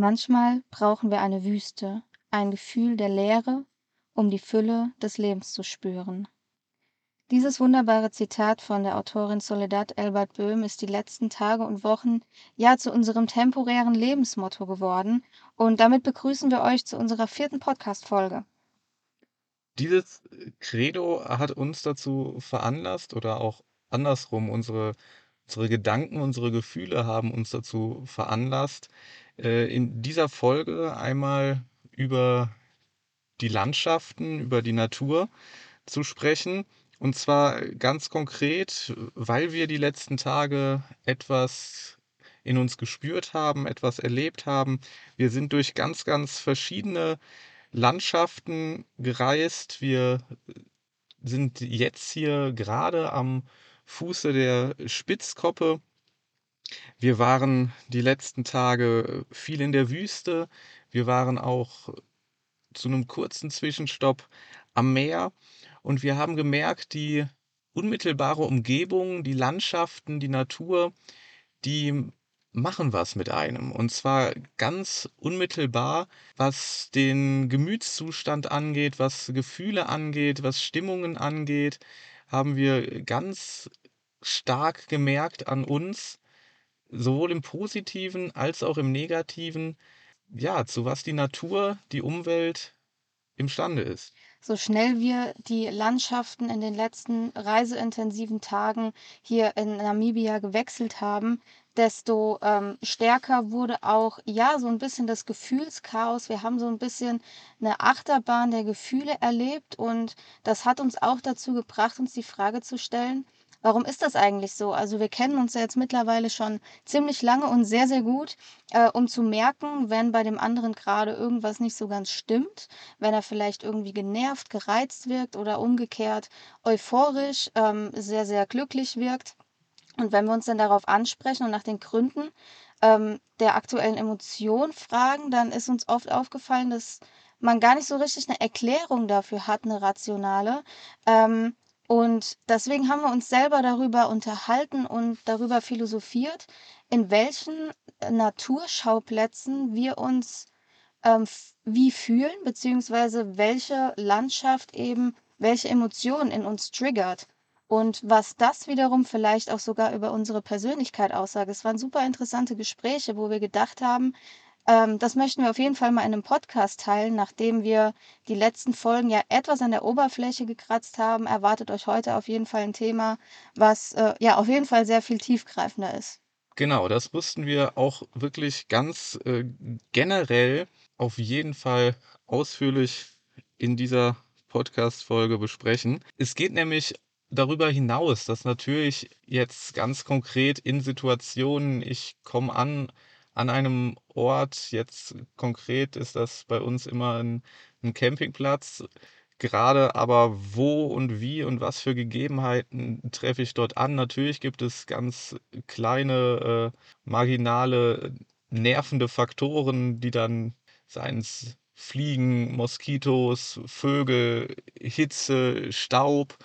Manchmal brauchen wir eine Wüste, ein Gefühl der Leere, um die Fülle des Lebens zu spüren. Dieses wunderbare Zitat von der Autorin Soledad Elbert Böhm ist die letzten Tage und Wochen ja zu unserem temporären Lebensmotto geworden. Und damit begrüßen wir euch zu unserer vierten Podcast-Folge. Dieses Credo hat uns dazu veranlasst oder auch andersrum, unsere, unsere Gedanken, unsere Gefühle haben uns dazu veranlasst, in dieser Folge einmal über die Landschaften, über die Natur zu sprechen. Und zwar ganz konkret, weil wir die letzten Tage etwas in uns gespürt haben, etwas erlebt haben. Wir sind durch ganz, ganz verschiedene Landschaften gereist. Wir sind jetzt hier gerade am Fuße der Spitzkoppe. Wir waren die letzten Tage viel in der Wüste. Wir waren auch zu einem kurzen Zwischenstopp am Meer und wir haben gemerkt, die unmittelbare Umgebung, die Landschaften, die Natur, die machen was mit einem. Und zwar ganz unmittelbar, was den Gemütszustand angeht, was Gefühle angeht, was Stimmungen angeht, haben wir ganz stark gemerkt an uns, sowohl im positiven als auch im negativen, ja, zu was die Natur, die Umwelt imstande ist. So schnell wir die Landschaften in den letzten reiseintensiven Tagen hier in Namibia gewechselt haben, desto ähm, stärker wurde auch ja so ein bisschen das Gefühlschaos. Wir haben so ein bisschen eine Achterbahn der Gefühle erlebt und das hat uns auch dazu gebracht, uns die Frage zu stellen, Warum ist das eigentlich so? Also wir kennen uns ja jetzt mittlerweile schon ziemlich lange und sehr, sehr gut, äh, um zu merken, wenn bei dem anderen gerade irgendwas nicht so ganz stimmt, wenn er vielleicht irgendwie genervt, gereizt wirkt oder umgekehrt euphorisch, ähm, sehr, sehr glücklich wirkt. Und wenn wir uns dann darauf ansprechen und nach den Gründen ähm, der aktuellen Emotion fragen, dann ist uns oft aufgefallen, dass man gar nicht so richtig eine Erklärung dafür hat, eine rationale. Ähm, und deswegen haben wir uns selber darüber unterhalten und darüber philosophiert, in welchen äh, Naturschauplätzen wir uns ähm, wie fühlen, beziehungsweise welche Landschaft eben welche Emotionen in uns triggert. Und was das wiederum vielleicht auch sogar über unsere Persönlichkeit aussagt. Es waren super interessante Gespräche, wo wir gedacht haben, ähm, das möchten wir auf jeden Fall mal in einem Podcast teilen, nachdem wir die letzten Folgen ja etwas an der Oberfläche gekratzt haben. Erwartet euch heute auf jeden Fall ein Thema, was äh, ja auf jeden Fall sehr viel tiefgreifender ist. Genau, das mussten wir auch wirklich ganz äh, generell auf jeden Fall ausführlich in dieser Podcast-Folge besprechen. Es geht nämlich darüber hinaus, dass natürlich jetzt ganz konkret in Situationen, ich komme an an einem Ort, jetzt konkret ist das bei uns immer ein, ein Campingplatz, gerade aber wo und wie und was für Gegebenheiten treffe ich dort an. Natürlich gibt es ganz kleine, äh, marginale, nervende Faktoren, die dann, seien es Fliegen, Moskitos, Vögel, Hitze, Staub,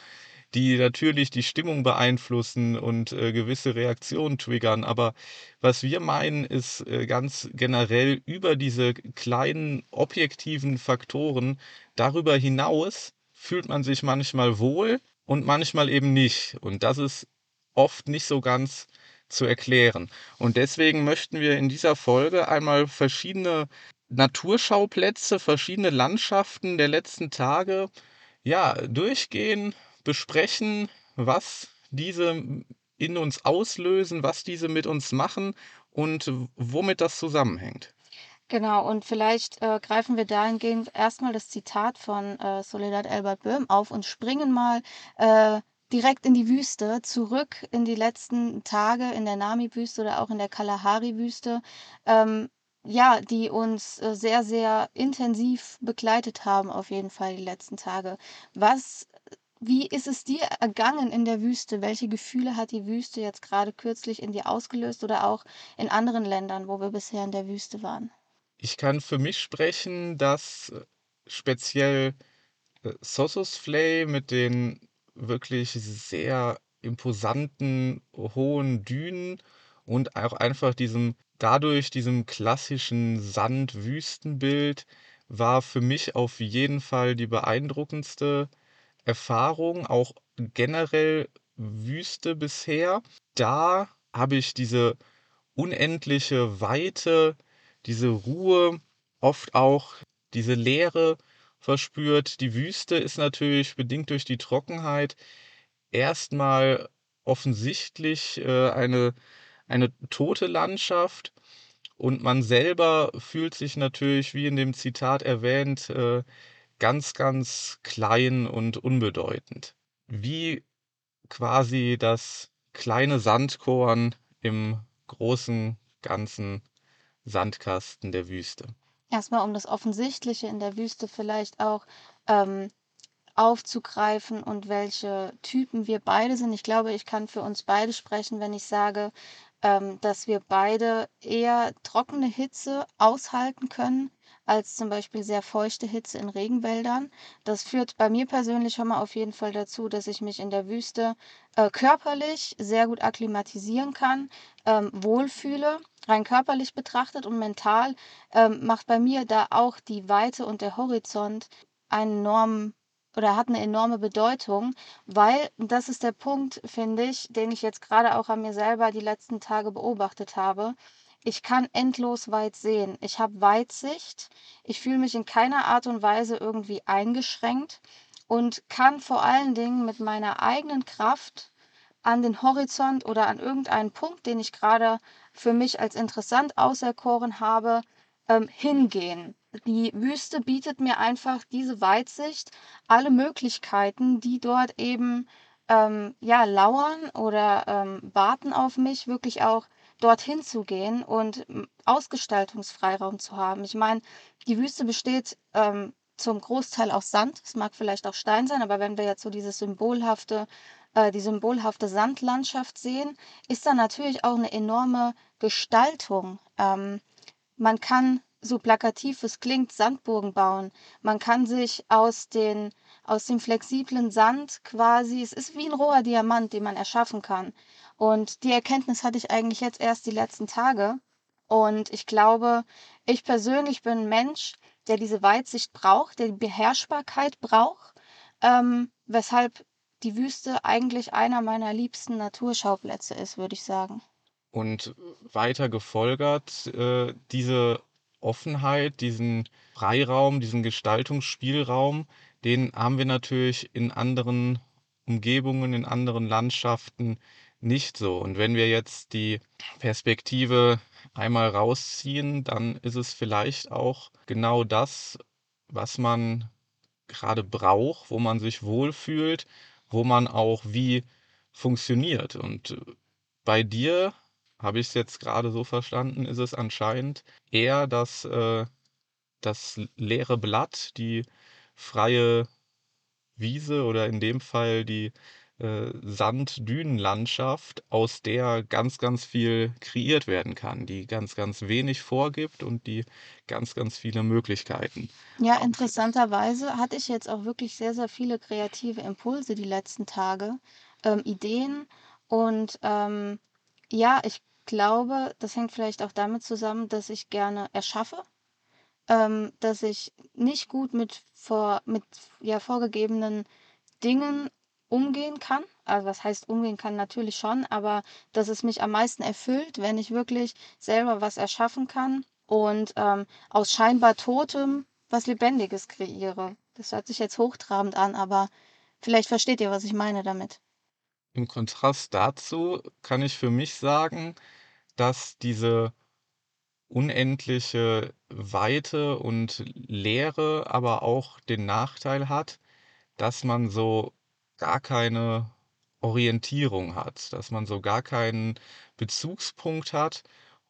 die natürlich die Stimmung beeinflussen und äh, gewisse Reaktionen triggern. Aber was wir meinen, ist äh, ganz generell über diese kleinen objektiven Faktoren darüber hinaus fühlt man sich manchmal wohl und manchmal eben nicht. Und das ist oft nicht so ganz zu erklären. Und deswegen möchten wir in dieser Folge einmal verschiedene Naturschauplätze, verschiedene Landschaften der letzten Tage ja, durchgehen, besprechen, was diese in uns auslösen, was diese mit uns machen und womit das zusammenhängt. Genau, und vielleicht äh, greifen wir dahingehend erstmal das Zitat von äh, Soledad Albert Böhm auf und springen mal äh, direkt in die Wüste, zurück in die letzten Tage in der Nami-Wüste oder auch in der Kalahari-Wüste. Ähm, ja, die uns äh, sehr, sehr intensiv begleitet haben, auf jeden Fall die letzten Tage. Was wie ist es dir ergangen in der Wüste? Welche Gefühle hat die Wüste jetzt gerade kürzlich in dir ausgelöst oder auch in anderen Ländern, wo wir bisher in der Wüste waren? Ich kann für mich sprechen, dass äh, speziell äh, Sossusvlei mit den wirklich sehr imposanten, hohen Dünen und auch einfach diesem dadurch diesem klassischen Sand-Wüstenbild war für mich auf jeden Fall die beeindruckendste Erfahrung, auch generell Wüste bisher. Da habe ich diese unendliche Weite, diese Ruhe, oft auch diese Leere verspürt. Die Wüste ist natürlich bedingt durch die Trockenheit erstmal offensichtlich äh, eine, eine tote Landschaft. Und man selber fühlt sich natürlich, wie in dem Zitat erwähnt, äh, ganz, ganz klein und unbedeutend. Wie quasi das kleine Sandkorn im großen, ganzen Sandkasten der Wüste. Erstmal, um das Offensichtliche in der Wüste vielleicht auch ähm, aufzugreifen und welche Typen wir beide sind. Ich glaube, ich kann für uns beide sprechen, wenn ich sage, ähm, dass wir beide eher trockene Hitze aushalten können als zum Beispiel sehr feuchte Hitze in Regenwäldern. Das führt bei mir persönlich schon mal auf jeden Fall dazu, dass ich mich in der Wüste äh, körperlich sehr gut akklimatisieren kann, ähm, wohlfühle, rein körperlich betrachtet und mental ähm, macht bei mir da auch die Weite und der Horizont einen enormen oder hat eine enorme Bedeutung, weil das ist der Punkt, finde ich, den ich jetzt gerade auch an mir selber die letzten Tage beobachtet habe. Ich kann endlos weit sehen. Ich habe Weitsicht. Ich fühle mich in keiner Art und Weise irgendwie eingeschränkt und kann vor allen Dingen mit meiner eigenen Kraft an den Horizont oder an irgendeinen Punkt, den ich gerade für mich als interessant auserkoren habe, ähm, hingehen. Die Wüste bietet mir einfach diese Weitsicht, alle Möglichkeiten, die dort eben ähm, ja lauern oder ähm, warten auf mich, wirklich auch dorthin zu gehen und Ausgestaltungsfreiraum zu haben. Ich meine, die Wüste besteht ähm, zum Großteil aus Sand. Es mag vielleicht auch Stein sein, aber wenn wir jetzt so dieses symbolhafte, äh, die symbolhafte Sandlandschaft sehen, ist da natürlich auch eine enorme Gestaltung. Ähm, man kann so plakativ es klingt, Sandburgen bauen. Man kann sich aus, den, aus dem flexiblen Sand quasi, es ist wie ein roher Diamant, den man erschaffen kann. Und die Erkenntnis hatte ich eigentlich jetzt erst die letzten Tage. Und ich glaube, ich persönlich bin ein Mensch, der diese Weitsicht braucht, der die Beherrschbarkeit braucht, ähm, weshalb die Wüste eigentlich einer meiner liebsten Naturschauplätze ist, würde ich sagen. Und weiter gefolgert, äh, diese Offenheit, diesen Freiraum, diesen Gestaltungsspielraum, den haben wir natürlich in anderen Umgebungen, in anderen Landschaften nicht so. Und wenn wir jetzt die Perspektive einmal rausziehen, dann ist es vielleicht auch genau das, was man gerade braucht, wo man sich wohlfühlt, wo man auch wie funktioniert. Und bei dir habe ich es jetzt gerade so verstanden, ist es anscheinend eher das, äh, das leere Blatt, die freie Wiese oder in dem Fall die äh, Sand-Dünenlandschaft, aus der ganz, ganz viel kreiert werden kann, die ganz, ganz wenig vorgibt und die ganz, ganz viele Möglichkeiten. Ja, interessanterweise hatte ich jetzt auch wirklich sehr, sehr viele kreative Impulse die letzten Tage, ähm, Ideen und ähm, ja, ich glaube, das hängt vielleicht auch damit zusammen, dass ich gerne erschaffe, ähm, dass ich nicht gut mit, vor, mit ja, vorgegebenen Dingen umgehen kann. Also was heißt umgehen kann natürlich schon, aber dass es mich am meisten erfüllt, wenn ich wirklich selber was erschaffen kann und ähm, aus scheinbar Totem was Lebendiges kreiere. Das hört sich jetzt hochtrabend an, aber vielleicht versteht ihr, was ich meine damit. Im Kontrast dazu kann ich für mich sagen, dass diese unendliche Weite und Leere aber auch den Nachteil hat, dass man so gar keine Orientierung hat, dass man so gar keinen Bezugspunkt hat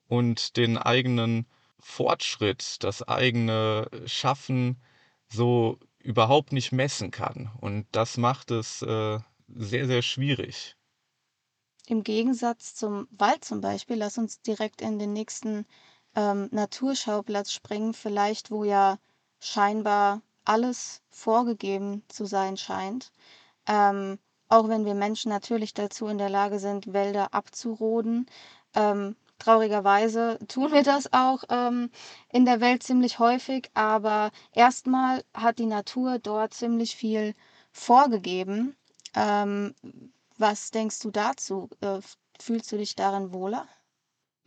und den eigenen Fortschritt, das eigene Schaffen so überhaupt nicht messen kann. Und das macht es äh, sehr, sehr schwierig. Im Gegensatz zum Wald zum Beispiel, lass uns direkt in den nächsten ähm, Naturschauplatz springen, vielleicht wo ja scheinbar alles vorgegeben zu sein scheint. Ähm, auch wenn wir Menschen natürlich dazu in der Lage sind, Wälder abzuroden, ähm, Traurigerweise tun wir das auch ähm, in der Welt ziemlich häufig, aber erstmal hat die Natur dort ziemlich viel vorgegeben. Ähm, was denkst du dazu? Äh, fühlst du dich darin wohler?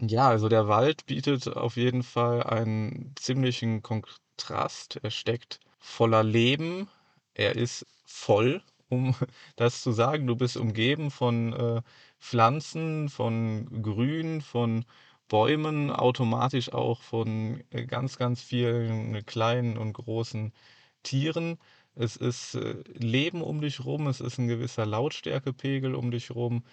Ja, also der Wald bietet auf jeden Fall einen ziemlichen Kontrast. Er steckt voller Leben. Er ist voll, um das zu sagen. Du bist umgeben von äh, Pflanzen, von Grün, von Bäumen, automatisch auch von äh, ganz, ganz vielen kleinen und großen Tieren. Es ist äh, Leben um dich rum, es ist ein gewisser Lautstärkepegel um dich rum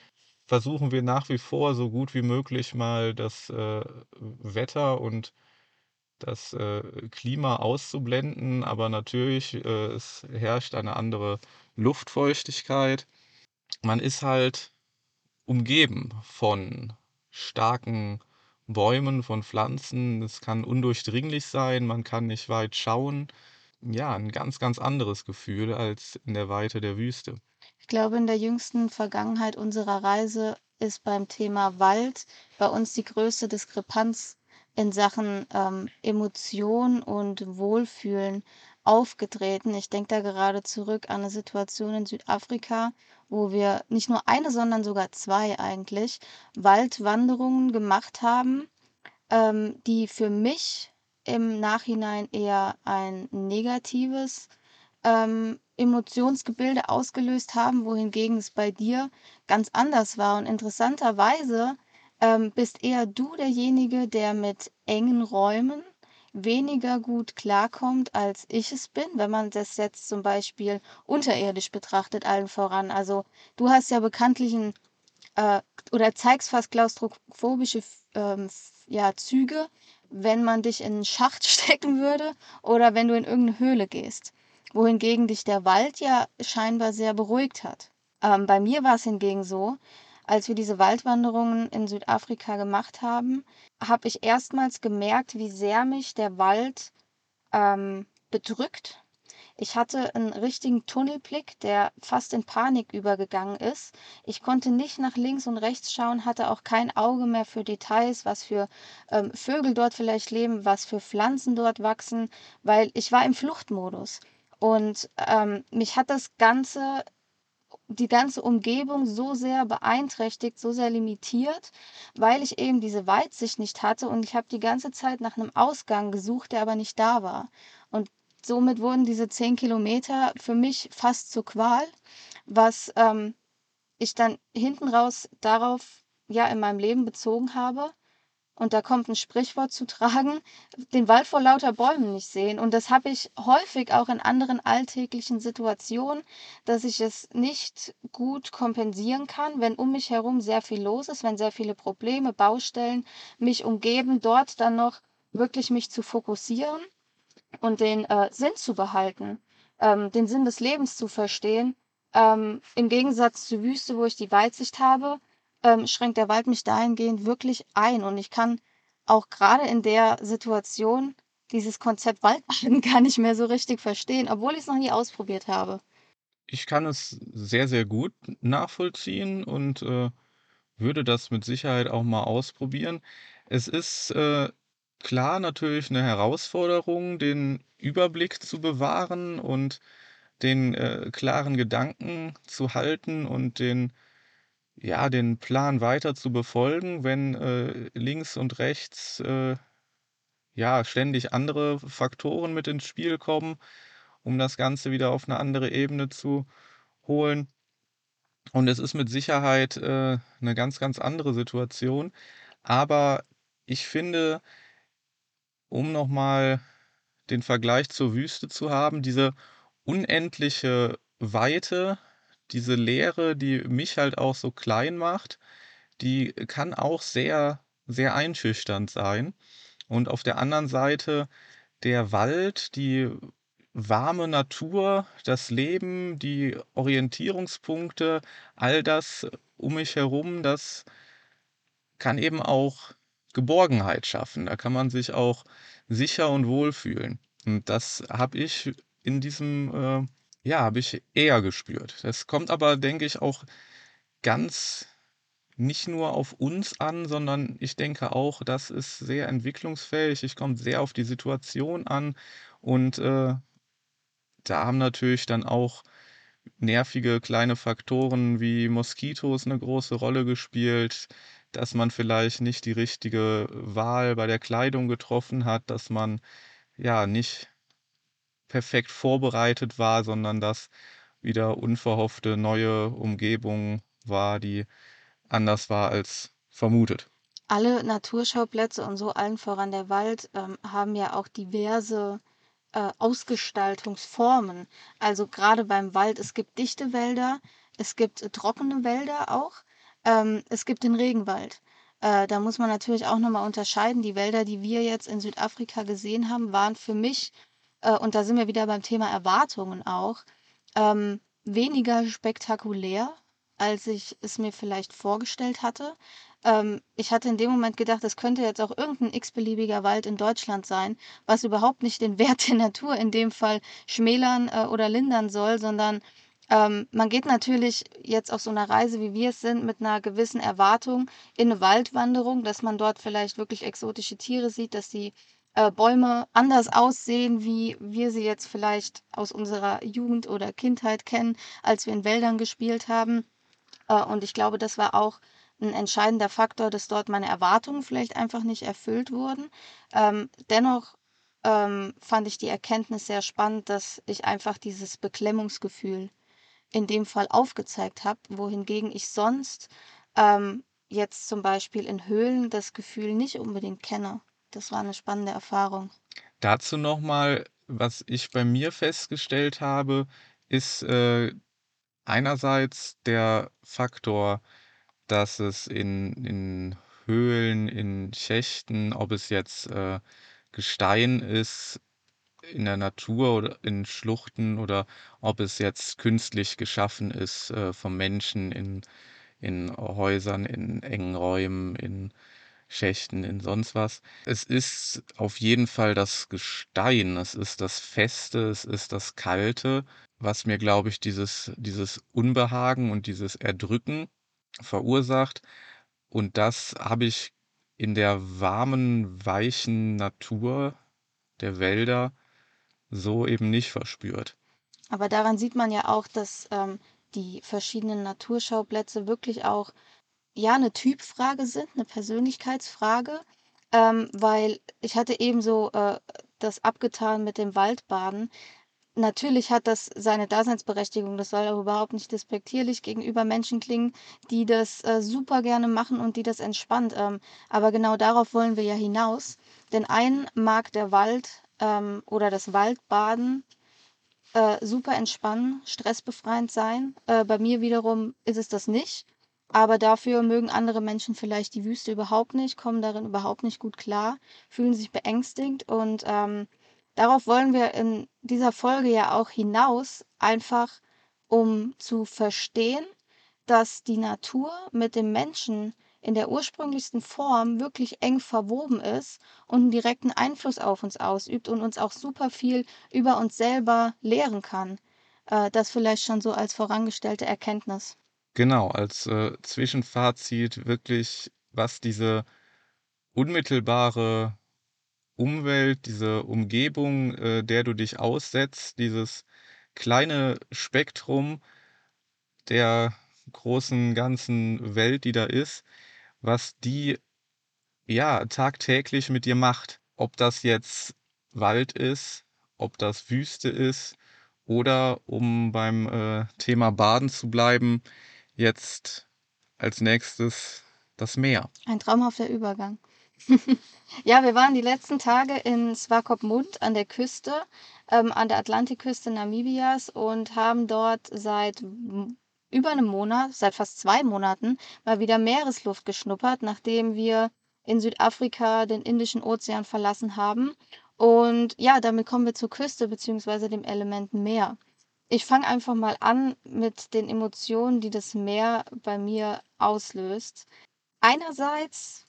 versuchen wir nach wie vor so gut wie möglich mal das äh, Wetter und das äh, Klima auszublenden, aber natürlich, äh, es herrscht eine andere Luftfeuchtigkeit. Man ist halt umgeben von starken Bäumen, von Pflanzen. Es kann undurchdringlich sein, man kann nicht weit schauen. Ja, ein ganz, ganz anderes Gefühl als in der Weite der Wüste. Ich glaube, in der jüngsten Vergangenheit unserer Reise ist beim Thema Wald bei uns die größte Diskrepanz in Sachen ähm, Emotion und Wohlfühlen aufgetreten. Ich denke da gerade zurück an eine Situation in Südafrika, wo wir nicht nur eine, sondern sogar zwei eigentlich Waldwanderungen gemacht haben, ähm, die für mich im Nachhinein eher ein negatives ähm, Emotionsgebilde ausgelöst haben, wohingegen es bei dir ganz anders war. Und interessanterweise ähm, bist eher du derjenige, der mit engen Räumen weniger gut klarkommt, als ich es bin, wenn man das jetzt zum Beispiel unterirdisch betrachtet, allen voran. Also du hast ja bekanntlich ein, äh, oder zeigst fast klaustrophobische ähm, ja, Züge, wenn man dich in einen Schacht stecken würde oder wenn du in irgendeine Höhle gehst wohingegen dich der Wald ja scheinbar sehr beruhigt hat. Ähm, bei mir war es hingegen so, als wir diese Waldwanderungen in Südafrika gemacht haben, habe ich erstmals gemerkt, wie sehr mich der Wald ähm, bedrückt. Ich hatte einen richtigen Tunnelblick, der fast in Panik übergegangen ist. Ich konnte nicht nach links und rechts schauen, hatte auch kein Auge mehr für Details, was für ähm, Vögel dort vielleicht leben, was für Pflanzen dort wachsen, weil ich war im Fluchtmodus. Und ähm, mich hat das Ganze, die ganze Umgebung so sehr beeinträchtigt, so sehr limitiert, weil ich eben diese Weitsicht nicht hatte und ich habe die ganze Zeit nach einem Ausgang gesucht, der aber nicht da war. Und somit wurden diese zehn Kilometer für mich fast zur Qual, was ähm, ich dann hinten raus darauf ja in meinem Leben bezogen habe, und da kommt ein Sprichwort zu tragen, den Wald vor lauter Bäumen nicht sehen. Und das habe ich häufig auch in anderen alltäglichen Situationen, dass ich es nicht gut kompensieren kann, wenn um mich herum sehr viel los ist, wenn sehr viele Probleme, Baustellen mich umgeben, dort dann noch wirklich mich zu fokussieren und den äh, Sinn zu behalten, ähm, den Sinn des Lebens zu verstehen. Ähm, Im Gegensatz zur Wüste, wo ich die Weitsicht habe, ähm, schränkt der Wald mich dahingehend wirklich ein. Und ich kann auch gerade in der Situation dieses Konzept Waldbaden gar nicht mehr so richtig verstehen, obwohl ich es noch nie ausprobiert habe. Ich kann es sehr, sehr gut nachvollziehen und äh, würde das mit Sicherheit auch mal ausprobieren. Es ist äh, klar natürlich eine Herausforderung, den Überblick zu bewahren und den äh, klaren Gedanken zu halten und den ja, den Plan weiter zu befolgen, wenn äh, links und rechts äh, ja ständig andere Faktoren mit ins Spiel kommen, um das Ganze wieder auf eine andere Ebene zu holen. Und es ist mit Sicherheit äh, eine ganz, ganz andere Situation. Aber ich finde, um nochmal den Vergleich zur Wüste zu haben, diese unendliche Weite, diese Leere, die mich halt auch so klein macht, die kann auch sehr, sehr einschüchternd sein. Und auf der anderen Seite der Wald, die warme Natur, das Leben, die Orientierungspunkte, all das um mich herum, das kann eben auch Geborgenheit schaffen. Da kann man sich auch sicher und wohl fühlen. Und das habe ich in diesem äh, ja, habe ich eher gespürt. Das kommt aber, denke ich, auch ganz nicht nur auf uns an, sondern ich denke auch, das ist sehr entwicklungsfähig. Es kommt sehr auf die Situation an und, äh, da haben natürlich dann auch nervige kleine Faktoren wie Moskitos 'ne große Rolle gespielt, dass man vielleicht nicht die richtige Wahl bei der Kleidung getroffen hat, dass man, ja, nicht perfekt vorbereitet war, sondern dass wieder unverhoffte neue Umgebung war, die anders war als vermutet. Alle Naturschauplätze und so, allen voran der Wald, ähm, haben ja auch diverse, äh, Ausgestaltungsformen. Also, grade beim Wald, es gibt dichte Wälder, es gibt trockene Wälder auch, ähm, es gibt den Regenwald. Äh, da muss man natürlich auch noch mal unterscheiden. Die Wälder, die wir jetzt in Südafrika gesehen haben, waren für mich äh, und da sind wir wieder beim Thema Erwartungen auch, ähm, weniger spektakulär, als ich es mir vielleicht vorgestellt hatte. Ähm, ich hatte in dem Moment gedacht, das könnte jetzt auch irgend 'n x-beliebiger Wald in Deutschland sein, was überhaupt nicht den Wert der Natur in dem Fall schmälern, äh, oder lindern soll, sondern, ähm, man geht natürlich jetzt auf so 'ner Reise, wie wir es sind, mit 'ner gewissen Erwartung in 'ne Waldwanderung, dass man dort vielleicht wirklich exotische Tiere sieht, dass die, äh, Bäume anders aussehen, wie wir sie jetzt vielleicht aus unserer Jugend oder Kindheit kennen, als wir in Wäldern gespielt haben. Äh, und ich glaube, das war auch 'n entscheidender Faktor, dass dort meine Erwartungen vielleicht einfach nicht erfüllt wurden. Ähm, dennoch, ähm, fand ich die Erkenntnis sehr spannend, dass ich einfach dieses Beklemmungsgefühl in dem Fall aufgezeigt habe, wohingegen ich sonst, ähm, jetzt zum Beispiel in Höhlen das Gefühl nicht unbedingt kenne. Das war 'ne spannende Erfahrung. Dazu noch mal, was ich bei mir festgestellt habe, ist, äh, einerseits der Faktor, dass es in in Höhlen, in Schächten, ob es jetzt, äh, Gestein ist in der Natur oder in Schluchten oder ob es jetzt künstlich geschaffen ist, äh, vom Menschen in in Häusern, in engen Räumen, in Schächten, in sonst was. Es ist auf jeden Fall das Gestein. Es ist das Feste, es ist das Kalte, was mir, glaube ich, dieses dieses Unbehagen und dieses Erdrücken verursacht. Und das habe ich in der warmen, weichen Natur der Wälder so eben nicht verspürt. Aber daran sieht man ja auch, dass, ähm, die verschiedenen Naturschauplätze wirklich auch, ja, 'ne Typfrage sind, 'ne Persönlichkeitsfrage, ähm, weil ich hatte eben so, äh, das abgetan mit dem Waldbaden. Natürlich hat das seine Daseinsberechtigung. Das soll auch überhaupt nicht despektierlich gegenüber Menschen klingen, die das, äh, super gerne machen und die das entspannt. Ähm, aber genau darauf wollen wir ja hinaus. Den einen mag der Wald, ähm, oder das Waldbaden, äh, super entspannen, stressbefreiend sein. Äh, bei mir wiederum ist es das nicht, aber dafür mögen andere Menschen vielleicht die Wüste überhaupt nicht, kommen darin überhaupt nicht gut klar, fühlen sich beängstigt und, ähm, darauf wollen wir in dieser Folge ja auch hinaus, einfach um zu verstehen, dass die Natur mit dem Menschen in der ursprünglichsten Form wirklich eng verwoben ist und 'n direkten Einfluss auf uns ausübt und uns auch super viel über uns selber lehren kann. Äh, das vielleicht schon so als vorangestellte Erkenntnis. Genau, als, äh, Zwischenfazit wirklich, was diese unmittelbare Umwelt, diese Umgebung, äh, der du dich aussetzt, dieses kleine Spektrum der großen, ganzen Welt, die da ist, was die, ja, tagtäglich mit dir macht. Ob das jetzt Wald ist, ob das Wüste ist oder, um beim, äh, Thema Baden zu bleiben, jetzt als Nächstes das Meer. Ein traumhafter Übergang. Ja, wir waren die letzten Tage in Swakopmund an der Küste, ähm, an der Atlantikküste Namibias und haben dort seit über 'nem Monat, seit fast 2 Monaten mal wieder Meeresluft geschnuppert, nachdem wir in Südafrika den Indischen Ozean verlassen haben. Und ja, damit kommen wir zur Küste beziehungsweise dem Element Meer. Ich fange einfach mal an mit den Emotionen, die das Meer bei mir auslöst. Einerseits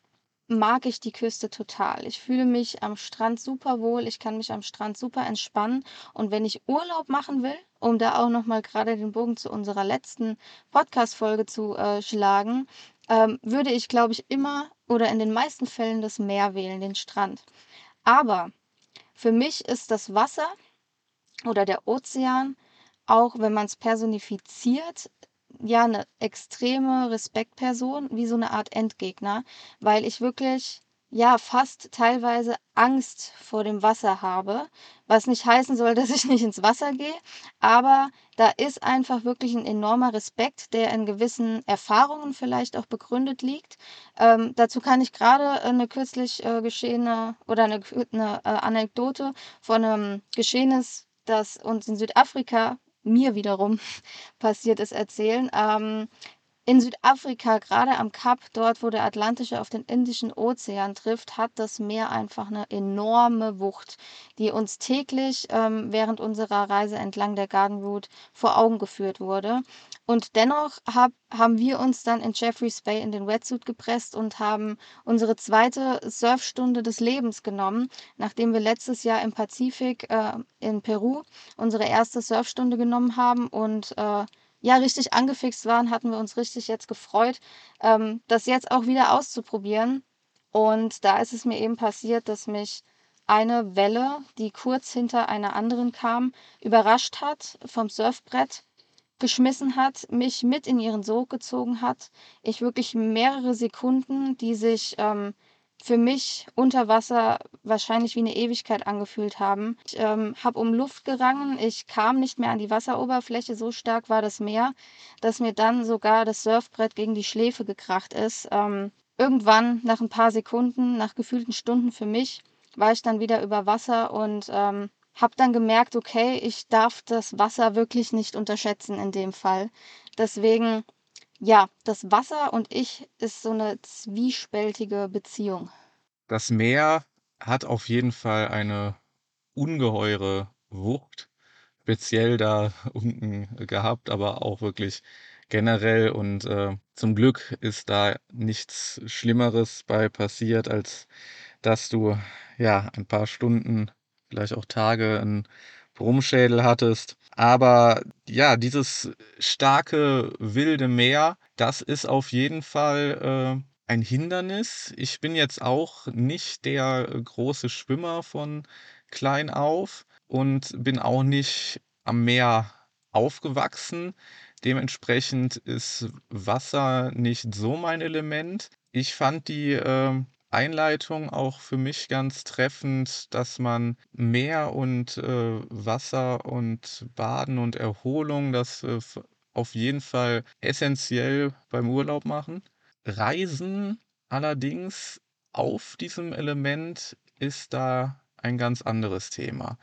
mag ich die Küste total. Ich fühle mich am Strand superwohl. Ich kann mich am Strand super entspannen. Und wenn ich Urlaub machen will, um da auch noch mal grade den Bogen zu unserer letzten Podcast-Folge zu, äh, schlagen, ähm, würde ich, glaube ich, immer oder in den meisten Fällen das Meer wählen, den Strand. Aber für mich ist das Wasser oder der Ozean, auch wenn man es personifiziert, ja eine extreme Respektperson, wie so eine Art Endgegner, weil ich wirklich ja fast teilweise Angst vor dem Wasser habe, was nicht heißen soll, dass ich nicht ins Wasser gehe, aber da ist einfach wirklich ein enormer Respekt, der in gewissen Erfahrungen vielleicht auch begründet liegt. Ähm, dazu kann ich gerade eine kürzlich äh, geschehene oder eine, eine äh, Anekdote von einem Geschehnis, das uns in Südafrika mir wiederum passiert ist, erzählen. Ähm, in Südafrika, gerade am Kap, dort wo der Atlantische auf den Indischen Ozean trifft, hat das Meer einfach eine enorme Wucht, die uns täglich ähm, während unserer Reise entlang der Garden Route vor Augen geführt wurde. Und dennoch hab, haben wir uns dann in Jeffreys Bay in den Wetsuit gepresst und haben unsere zweite Surfstunde des Lebens genommen, nachdem wir letztes Jahr im Pazifik äh, in Peru unsere erste Surfstunde genommen haben und äh, ja richtig angefixt waren, hatten wir uns richtig jetzt gefreut, ähm, das jetzt auch wieder auszuprobieren. Und da ist es mir eben passiert, dass mich eine Welle, die kurz hinter einer anderen kam, überrascht hat, vom Surfbrett geschmissen hat, mich mit in ihren Sog gezogen hat. Ich wirklich mehrere Sekunden, die sich ähm, für mich unter Wasser wahrscheinlich wie eine Ewigkeit angefühlt haben. Ich ähm, habe um Luft gerangen, ich kam nicht mehr an die Wasseroberfläche, so stark war das Meer, dass mir dann sogar das Surfbrett gegen die Schläfe gekracht ist. Ähm, irgendwann, nach ein paar Sekunden, nach gefühlten Stunden für mich, war ich dann wieder über Wasser und ähm, habe dann gemerkt, okay, ich darf das Wasser wirklich nicht unterschätzen in dem Fall. Deswegen ja, das Wasser und ich ist so eine zwiespältige Beziehung. Das Meer hat auf jeden Fall eine ungeheure Wucht, speziell da unten gehabt, aber auch wirklich generell. Und äh, zum Glück ist da nichts Schlimmeres bei passiert, als dass du ja ein paar Stunden, vielleicht auch Tage, einen Brummschädel hattest. Aber ja, dieses starke wilde Meer, das ist auf jeden Fall äh, ein Hindernis. Ich bin jetzt auch nicht der große Schwimmer von klein auf und bin auch nicht am Meer aufgewachsen. Dementsprechend ist Wasser nicht so mein Element. Ich fand die äh, Einleitung auch für mich ganz treffend, dass man Meer und äh, Wasser und Baden und Erholung, das äh, auf jeden Fall essentiell beim Urlaub machen. Reisen allerdings auf diesem Element ist da ein ganz anderes Thema,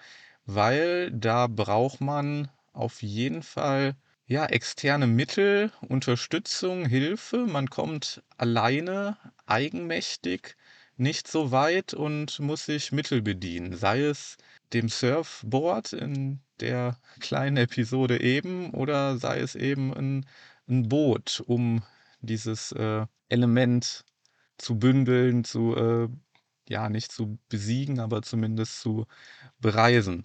weil da braucht man auf jeden Fall ja, externe Mittel, Unterstützung, Hilfe. Man kommt alleine, eigenmächtig nicht so weit und muss sich Mittel bedienen, sei es dem Surfboard in der kleinen Episode eben oder sei es eben ein, ein Boot, um dieses äh, Element zu bündeln, zu, äh, ja, nicht zu besiegen, aber zumindest zu bereisen.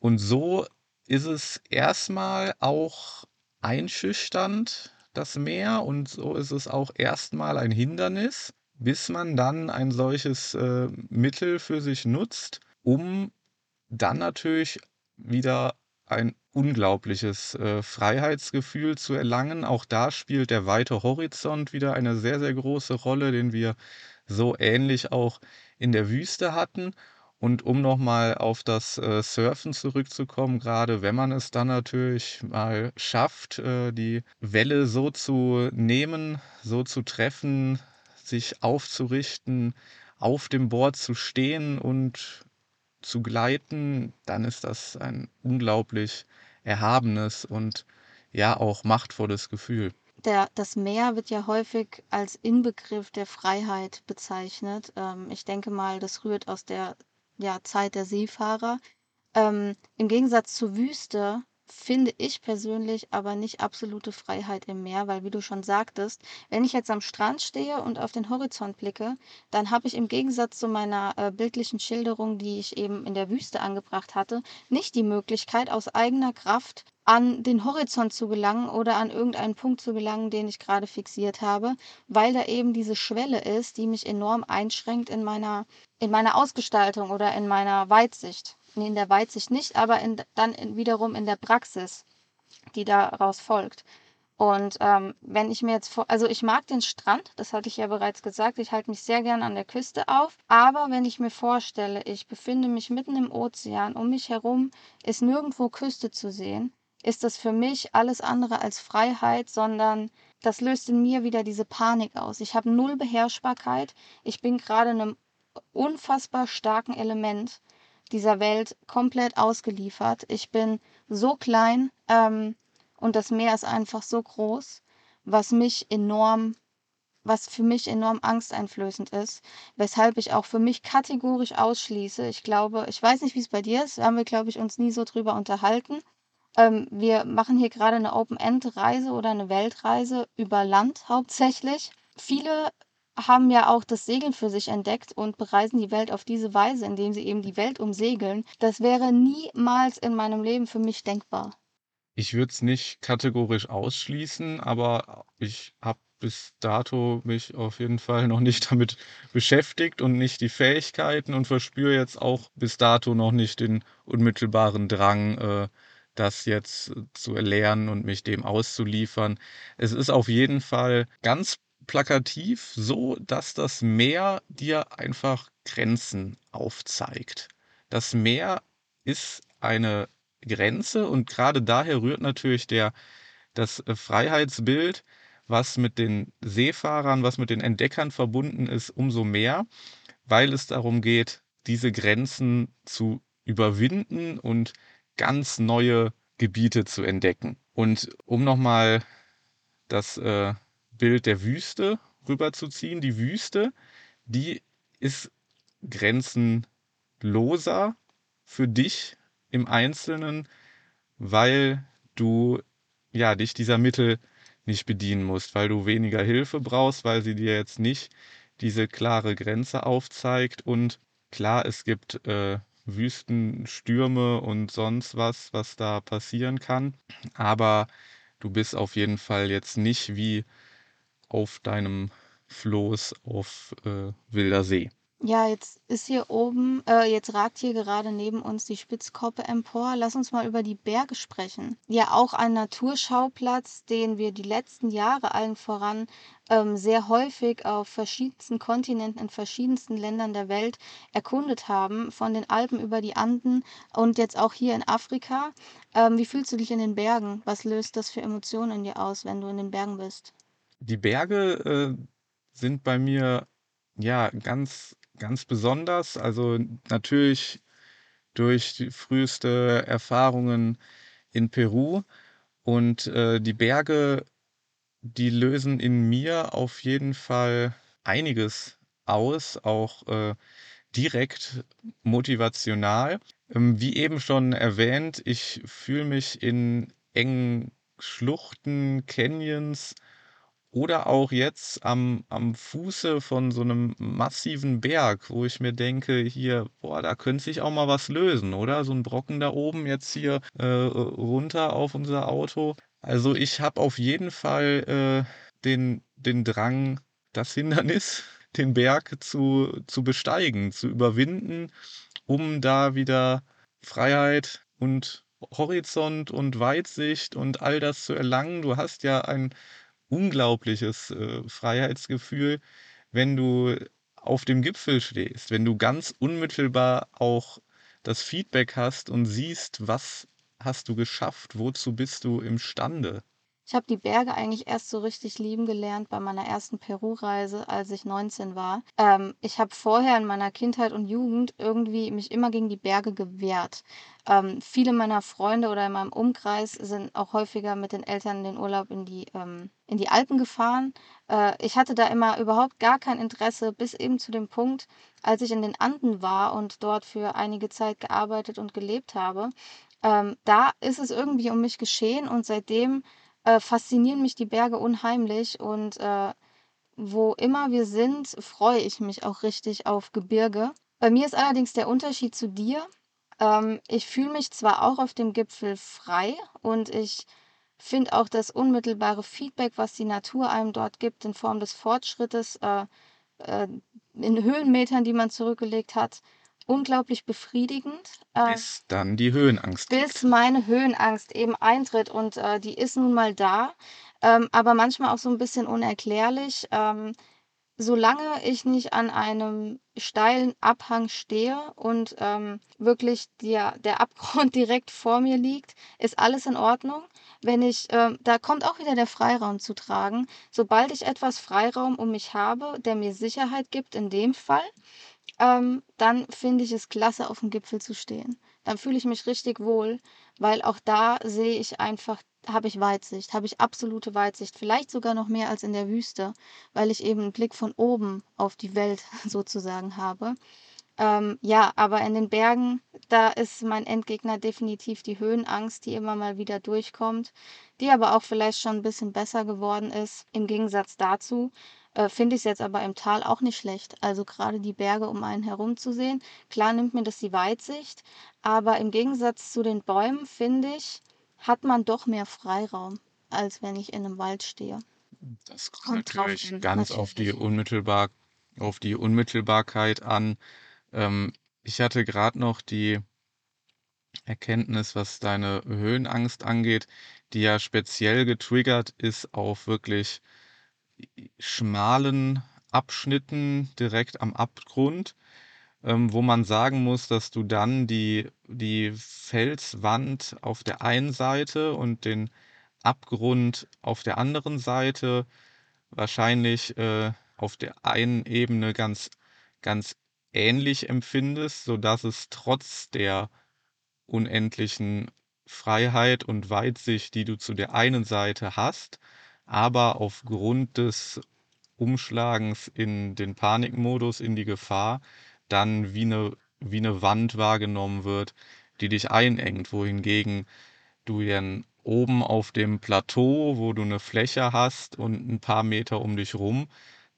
Und so ist es erstmal auch einschüchternd, das Meer, und so ist es auch erstmal ein Hindernis, bis man dann ein solches äh, Mittel für sich nutzt, um dann natürlich wieder ein unglaubliches äh, Freiheitsgefühl zu erlangen. Auch da spielt der weite Horizont wieder eine sehr, sehr große Rolle, den wir so ähnlich auch in der Wüste hatten. Und um nochmal auf das äh, Surfen zurückzukommen, gerade wenn man es dann natürlich mal schafft, äh, die Welle so zu nehmen, so zu treffen, sich aufzurichten, auf dem Board zu stehen und zu gleiten, dann ist das ein unglaublich erhabenes und ja auch machtvolles Gefühl. Der, das Meer wird ja häufig als Inbegriff der Freiheit bezeichnet. Ähm, ich denke mal, das rührt aus der ja, Zeit der Seefahrer. Ähm, Im Gegensatz zur Wüste finde ich persönlich aber nicht absolute Freiheit im Meer, weil wie du schon sagtest, wenn ich jetzt am Strand stehe und auf den Horizont blicke, dann habe ich im Gegensatz zu meiner äh, bildlichen Schilderung, die ich eben in der Wüste angebracht hatte, nicht die Möglichkeit, aus eigener Kraft an den Horizont zu gelangen oder an irgendeinen Punkt zu gelangen, den ich gerade fixiert habe, weil da eben diese Schwelle ist, die mich enorm einschränkt in meiner, in meiner Ausgestaltung oder in meiner Weitsicht nee, in der Weitsicht nicht, aber in, dann in, wiederum in der Praxis, die daraus folgt. Und ähm, wenn ich mir jetzt vor, also ich mag den Strand, das hatte ich ja bereits gesagt, ich halte mich sehr gern an der Küste auf, aber wenn ich mir vorstelle, ich befinde mich mitten im Ozean, um mich herum ist nirgendwo Küste zu sehen, ist das für mich alles andere als Freiheit, sondern das löst in mir wieder diese Panik aus. Ich habe null Beherrschbarkeit, ich bin gerade einem unfassbar starken Element dieser Welt komplett ausgeliefert. Ich bin so klein ähm, und das Meer ist einfach so groß, was mich enorm, was für mich enorm angsteinflößend ist, weshalb ich auch für mich kategorisch ausschließe. Ich glaube, ich weiß nicht, wie es bei dir ist, da haben wir, glaube ich, uns nie so drüber unterhalten. Ähm, wir machen hier gerade eine Open-End-Reise oder eine Weltreise über Land hauptsächlich. Viele haben ja auch das Segeln für sich entdeckt und bereisen die Welt auf diese Weise, indem sie eben die Welt umsegeln. Das wäre niemals in meinem Leben für mich denkbar. Ich würde es nicht kategorisch ausschließen, aber ich habe bis dato mich auf jeden Fall noch nicht damit beschäftigt und nicht die Fähigkeiten und verspüre jetzt auch bis dato noch nicht den unmittelbaren Drang, äh, das jetzt zu erlernen und mich dem auszuliefern. Es ist auf jeden Fall ganz plakativ so, dass das Meer dir einfach Grenzen aufzeigt. Das Meer ist eine Grenze und gerade daher rührt natürlich der, das äh, Freiheitsbild, was mit den Seefahrern, was mit den Entdeckern verbunden ist, umso mehr, weil es darum geht, diese Grenzen zu überwinden und ganz neue Gebiete zu entdecken. Und um nochmal das äh, Bild der Wüste rüberzuziehen. Die Wüste, die ist grenzenloser für dich im Einzelnen, weil du ja dich dieser Mittel nicht bedienen musst, weil du weniger Hilfe brauchst, weil sie dir jetzt nicht diese klare Grenze aufzeigt. Und klar, es gibt äh, Wüstenstürme und sonst was, was da passieren kann. Aber du bist auf jeden Fall jetzt nicht wie auf deinem Floß auf äh, wilder See. Ja, jetzt ist hier oben, äh, jetzt ragt hier gerade neben uns die Spitzkoppe empor. Lass uns mal über die Berge sprechen. Ja, auch ein Naturschauplatz, den wir die letzten Jahre allen voran ähm, sehr häufig auf verschiedensten Kontinenten, in verschiedensten Ländern der Welt erkundet haben, von den Alpen über die Anden und jetzt auch hier in Afrika. Ähm, wie fühlst du dich in den Bergen? Was löst das für Emotionen in dir aus, wenn du in den Bergen bist? Die Berge, äh, sind bei mir, ja, ganz ganz besonders. Also, natürlich durch die früheste Erfahrungen in Peru und, äh, die Berge, die lösen in mir auf jeden Fall einiges aus, auch, äh, direkt motivational. Ähm, wie eben schon erwähnt, ich fühle mich in engen Schluchten, Canyons oder auch jetzt am am Fuße von so einem massiven Berg, wo ich mir denke: „Hier, boah, da könnte sich auch mal was lösen, oder? So ein Brocken da oben jetzt hier, äh, runter auf unser Auto.“ Also, ich habe auf jeden Fall, äh, den den Drang, das Hindernis, den Berg zu zu besteigen, zu überwinden, um da wieder Freiheit und Horizont und Weitsicht und all das zu erlangen. Du hast ja ein unglaubliches, äh, Freiheitsgefühl, wenn du auf dem Gipfel stehst, wenn du ganz unmittelbar auch das Feedback hast und siehst, was hast du geschafft, wozu bist du imstande. Ich habe die Berge eigentlich erst so richtig lieben gelernt bei meiner ersten Peru-Reise, als ich 19 war. Ähm, ich habe vorher in meiner Kindheit und Jugend irgendwie mich immer gegen die Berge gewehrt. Ähm, viele meiner Freunde oder in meinem Umkreis sind auch häufiger mit den Eltern in den Urlaub in die, ähm, in die Alpen gefahren. Äh, ich hatte da immer überhaupt gar kein Interesse, bis eben zu dem Punkt, als ich in den Anden war und dort für einige Zeit gearbeitet und gelebt habe. Ähm, da ist es irgendwie um mich geschehen und seitdem äh, faszinieren mich die Berge unheimlich und äh, wo immer wir sind, freue ich mich auch richtig auf Gebirge. Bei mir ist allerdings der Unterschied zu dir. Ähm, ich fühle mich zwar auch auf dem Gipfel frei und ich finde auch das unmittelbare Feedback, was die Natur einem dort gibt, in Form des Fortschrittes, äh, äh, in Höhenmetern, die man zurückgelegt hat, unglaublich befriedigend. Äh, bis dann die Höhenangst. Bis gibt. meine Höhenangst eben eintritt und äh, die ist nun mal da, ähm, aber manchmal auch so ein bisschen unerklärlich. Ähm, solange ich nicht an einem steilen Abhang stehe und ähm, wirklich der, der Abgrund direkt vor mir liegt, ist alles in Ordnung. Wenn ich, äh, da kommt auch wieder der Freiraum zu tragen. Sobald ich etwas Freiraum um mich habe, der mir Sicherheit gibt, in dem Fall, ähm, dann finde ich es klasse, auf dem Gipfel zu stehen. Dann fühle ich mich richtig wohl, weil auch da sehe ich einfach habe ich Weitsicht, habe ich absolute Weitsicht, vielleicht sogar noch mehr als in der Wüste, weil ich eben einen Blick von oben auf die Welt sozusagen habe. Ähm, ja, aber in den Bergen, da ist mein Endgegner definitiv die Höhenangst, die immer mal wieder durchkommt, die aber auch vielleicht schon ein bisschen besser geworden ist. Im Gegensatz dazu äh, finde ich es jetzt aber im Tal auch nicht schlecht. Also gerade die Berge um einen herum zu sehen. Klar nimmt mir das die Weitsicht, aber im Gegensatz zu den Bäumen finde ich, hat man doch mehr Freiraum, als wenn ich in einem Wald stehe. Das kommt natürlich an, ganz auf die unmittelbar auf die Unmittelbarkeit an. Ähm, ich hatte gerade noch die Erkenntnis, was deine Höhenangst angeht, die ja speziell getriggert ist auf wirklich schmalen Abschnitten direkt am Abgrund ähm, wo man sagen muss, dass du dann die, die Felswand auf der einen Seite und den Abgrund auf der anderen Seite wahrscheinlich äh, auf der einen Ebene ganz, ganz ähnlich empfindest, sodass es trotz der unendlichen Freiheit und Weitsicht, die du zu der einen Seite hast, aber aufgrund des Umschlagens in den Panikmodus, in die Gefahr, dann wie eine, wie eine Wand wahrgenommen wird, die dich einengt, wohingegen du dann oben auf dem Plateau, wo du eine Fläche hast und ein paar Meter um dich rum,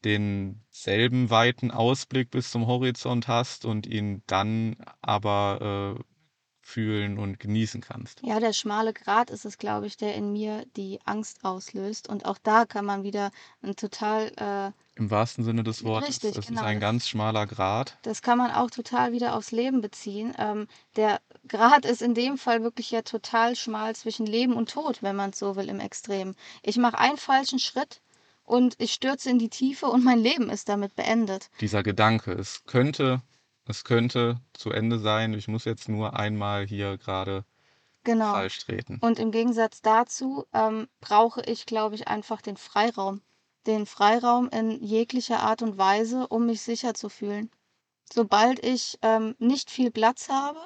denselben weiten Ausblick bis zum Horizont hast und ihn dann aber äh, fühlen und genießen kannst. Ja, der schmale Grat ist es, glaube ich, der in mir die Angst auslöst. Und auch da kann man wieder ein total. Äh, Im wahrsten Sinne des Wortes. Richtig, es genau. ist ein ganz schmaler Grat. Das kann man auch total wieder aufs Leben beziehen. Ähm, der Grat ist in dem Fall wirklich ja total schmal zwischen Leben und Tod, wenn man es so will, im Extrem. Ich mache einen falschen Schritt und ich stürze in die Tiefe und mein Leben ist damit beendet. Dieser Gedanke, es könnte es könnte zu Ende sein. Ich muss jetzt nur einmal hier gerade genau. falsch treten. Und im Gegensatz dazu ähm, brauche ich, glaube ich, einfach den Freiraum. Den Freiraum in jeglicher Art und Weise, um mich sicher zu fühlen. Sobald ich ähm, nicht viel Platz habe,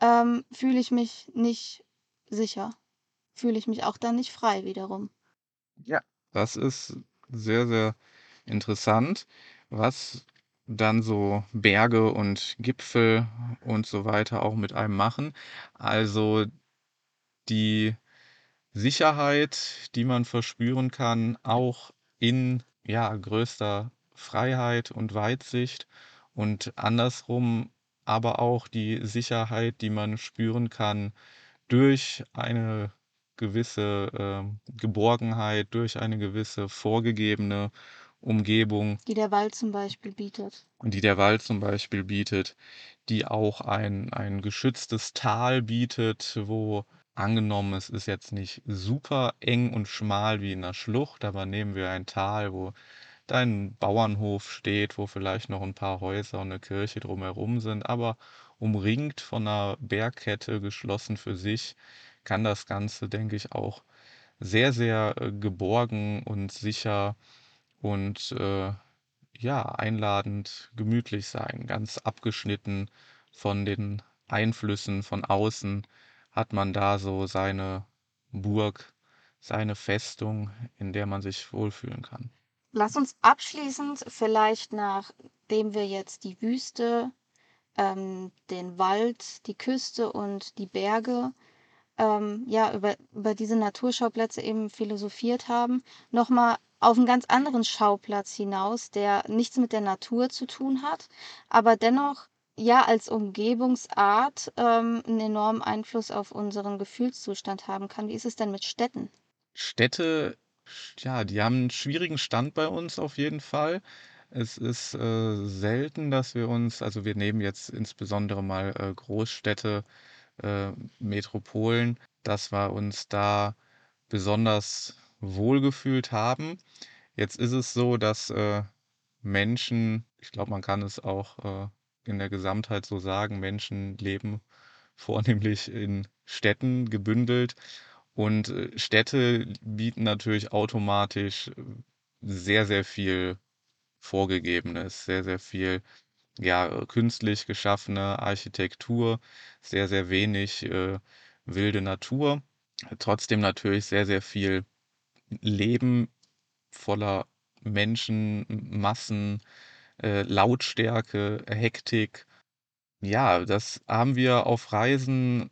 ähm, fühle ich mich nicht sicher. Fühle ich mich auch dann nicht frei wiederum. Ja, das ist sehr, sehr interessant. Was dann so Berge und Gipfel und so weiter auch mit einem machen. Also die Sicherheit, die man verspüren kann, auch in ja, größter Freiheit und Weitsicht und andersrum aber auch die Sicherheit, die man spüren kann durch eine gewisse äh, Geborgenheit, durch eine gewisse vorgegebene Umgebung. Die der Wald zum Beispiel bietet. Und die der Wald zum Beispiel bietet, die auch ein, ein geschütztes Tal bietet, wo angenommen, es ist jetzt nicht super eng und schmal wie in einer Schlucht, aber nehmen wir ein Tal, wo dein Bauernhof steht, wo vielleicht noch ein paar Häuser und eine Kirche drumherum sind, aber umringt von einer Bergkette, geschlossen für sich, kann das Ganze, denke ich, auch sehr, sehr äh, geborgen und sicher und äh, ja, einladend, gemütlich sein, ganz abgeschnitten von den Einflüssen von außen hat man da so seine Burg, seine Festung, in der man sich wohlfühlen kann. Lass uns abschließend vielleicht, nachdem wir jetzt die Wüste, ähm, den Wald, die Küste und die Berge ähm, ja, über, über diese Naturschauplätze eben philosophiert haben, nochmal auf einen ganz anderen Schauplatz hinaus, der nichts mit der Natur zu tun hat, aber dennoch ja als Umgebungsart ähm, einen enormen Einfluss auf unseren Gefühlszustand haben kann. Wie ist es denn mit Städten? Städte, ja, die haben einen schwierigen Stand bei uns auf jeden Fall. Es ist äh, selten, dass wir uns, also wir nehmen jetzt insbesondere mal äh, Großstädte, äh, Metropolen, dass wir uns da besonders wohlgefühlt haben. Jetzt ist es so, dass äh, Menschen, ich glaube, man kann es auch äh, in der Gesamtheit so sagen, Menschen leben vornehmlich in Städten gebündelt und äh, Städte bieten natürlich automatisch äh, sehr, sehr viel Vorgegebenes, sehr, sehr viel ja, künstlich geschaffene Architektur, sehr, sehr wenig äh, wilde Natur. Trotzdem natürlich sehr, sehr viel Leben voller Menschen, Massen, äh, Lautstärke, Hektik. Ja, das haben wir auf Reisen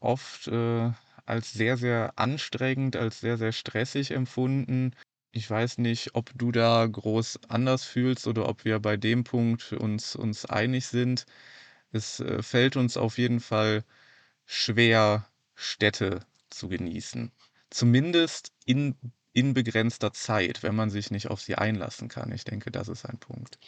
oft äh, als sehr, sehr anstrengend, als sehr, sehr stressig empfunden. Ich weiß nicht, ob du da groß anders fühlst oder ob wir bei dem Punkt uns, uns einig sind. Es äh, fällt uns auf jeden Fall schwer, Städte zu genießen. Zumindest in, in begrenzter Zeit, wenn man sich nicht auf sie einlassen kann. Ich denke, das ist ein Punkt.